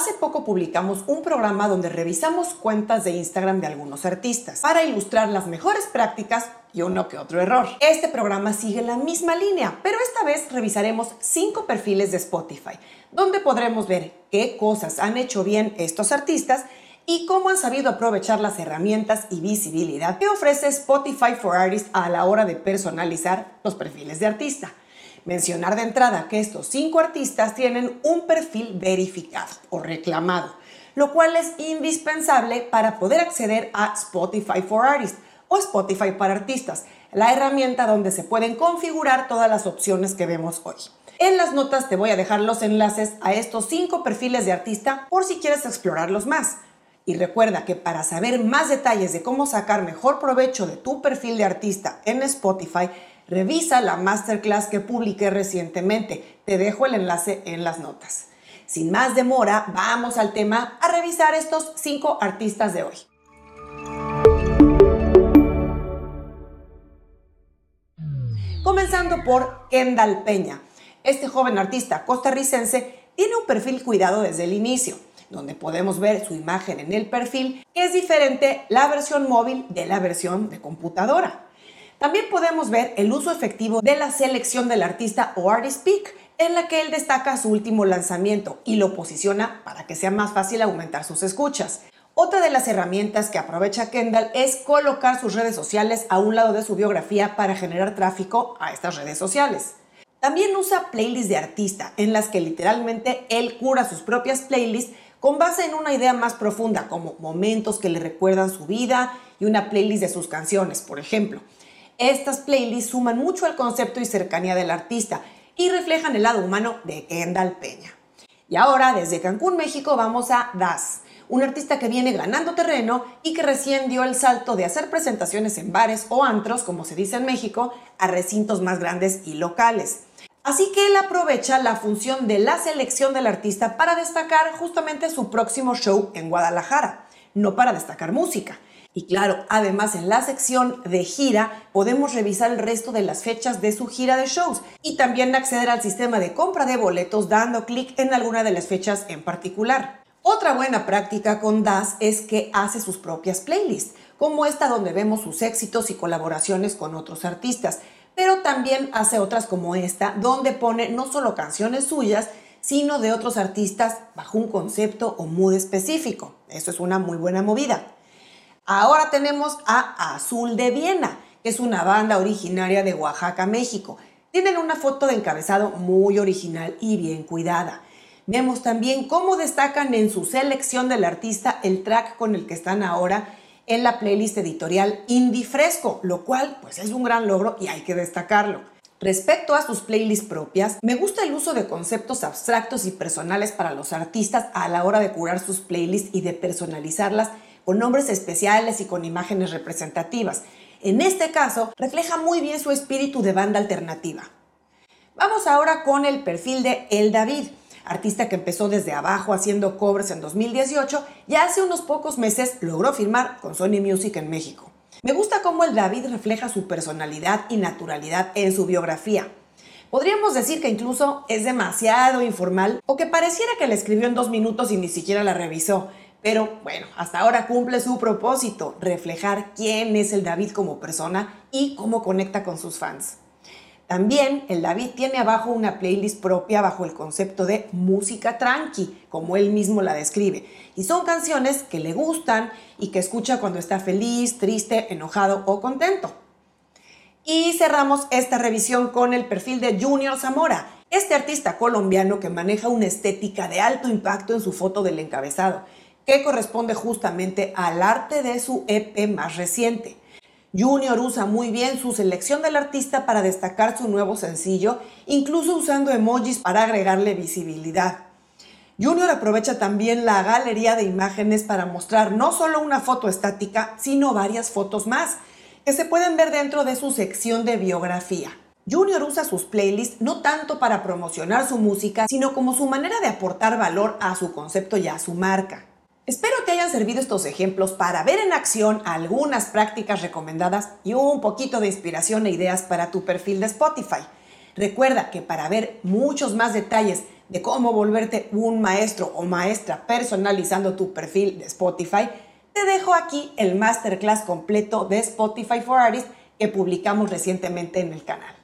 Hace poco publicamos un programa donde revisamos cuentas de Instagram de algunos artistas para ilustrar las mejores prácticas y uno que otro error. Este programa sigue la misma línea, pero esta vez revisaremos cinco perfiles de Spotify, donde podremos ver qué cosas han hecho bien estos artistas y cómo han sabido aprovechar las herramientas y visibilidad que ofrece Spotify for Artists a la hora de personalizar los perfiles de artista. Mencionar de entrada que estos cinco artistas tienen un perfil verificado o reclamado, lo cual es indispensable para poder acceder a Spotify for Artists o Spotify para artistas, la herramienta donde se pueden configurar todas las opciones que vemos hoy. En las notas te voy a dejar los enlaces a estos cinco perfiles de artista por si quieres explorarlos más. Y recuerda que para saber más detalles de cómo sacar mejor provecho de tu perfil de artista en Spotify, Revisa la masterclass que publiqué recientemente. Te dejo el enlace en las notas. Sin más demora, vamos al tema a revisar estos cinco artistas de hoy. Comenzando por Kendall Peña. Este joven artista costarricense tiene un perfil cuidado desde el inicio, donde podemos ver su imagen en el perfil, que es diferente la versión móvil de la versión de computadora. También podemos ver el uso efectivo de la selección del artista o artist pick, en la que él destaca su último lanzamiento y lo posiciona para que sea más fácil aumentar sus escuchas. Otra de las herramientas que aprovecha Kendall es colocar sus redes sociales a un lado de su biografía para generar tráfico a estas redes sociales. También usa playlists de artista, en las que literalmente él cura sus propias playlists con base en una idea más profunda, como momentos que le recuerdan su vida y una playlist de sus canciones, por ejemplo. Estas playlists suman mucho al concepto y cercanía del artista y reflejan el lado humano de Kendall Peña. Y ahora, desde Cancún, México, vamos a Das, un artista que viene ganando terreno y que recién dio el salto de hacer presentaciones en bares o antros, como se dice en México, a recintos más grandes y locales. Así que él aprovecha la función de la selección del artista para destacar justamente su próximo show en Guadalajara, no para destacar música. Y claro, además en la sección de gira podemos revisar el resto de las fechas de su gira de shows y también acceder al sistema de compra de boletos dando clic en alguna de las fechas en particular. Otra buena práctica con Das es que hace sus propias playlists, como esta donde vemos sus éxitos y colaboraciones con otros artistas, pero también hace otras como esta, donde pone no solo canciones suyas, sino de otros artistas bajo un concepto o mood específico. Eso es una muy buena movida. Ahora tenemos a Azul de Viena, que es una banda originaria de Oaxaca, México. Tienen una foto de encabezado muy original y bien cuidada. Vemos también cómo destacan en su selección del artista el track con el que están ahora en la playlist editorial Indie Fresco, lo cual pues es un gran logro y hay que destacarlo. Respecto a sus playlists propias, me gusta el uso de conceptos abstractos y personales para los artistas a la hora de curar sus playlists y de personalizarlas con nombres especiales y con imágenes representativas. En este caso, refleja muy bien su espíritu de banda alternativa. Vamos ahora con el perfil de El David, artista que empezó desde abajo haciendo covers en 2018 y hace unos pocos meses logró firmar con Sony Music en México. Me gusta cómo el David refleja su personalidad y naturalidad en su biografía. Podríamos decir que incluso es demasiado informal o que pareciera que la escribió en dos minutos y ni siquiera la revisó, pero bueno, hasta ahora cumple su propósito, reflejar quién es el David como persona y cómo conecta con sus fans. También el David tiene abajo una playlist propia bajo el concepto de música tranqui, como él mismo la describe. Y son canciones que le gustan y que escucha cuando está feliz, triste, enojado o contento. Y cerramos esta revisión con el perfil de Junior Zamora, este artista colombiano que maneja una estética de alto impacto en su foto del encabezado corresponde justamente al arte de su EP más reciente. Junior usa muy bien su selección del artista para destacar su nuevo sencillo, incluso usando emojis para agregarle visibilidad. Junior aprovecha también la galería de imágenes para mostrar no solo una foto estática, sino varias fotos más, que se pueden ver dentro de su sección de biografía. Junior usa sus playlists no tanto para promocionar su música, sino como su manera de aportar valor a su concepto y a su marca. Espero te hayan servido estos ejemplos para ver en acción algunas prácticas recomendadas y un poquito de inspiración e ideas para tu perfil de Spotify. Recuerda que para ver muchos más detalles de cómo volverte un maestro o maestra personalizando tu perfil de Spotify, te dejo aquí el masterclass completo de Spotify for Artists que publicamos recientemente en el canal.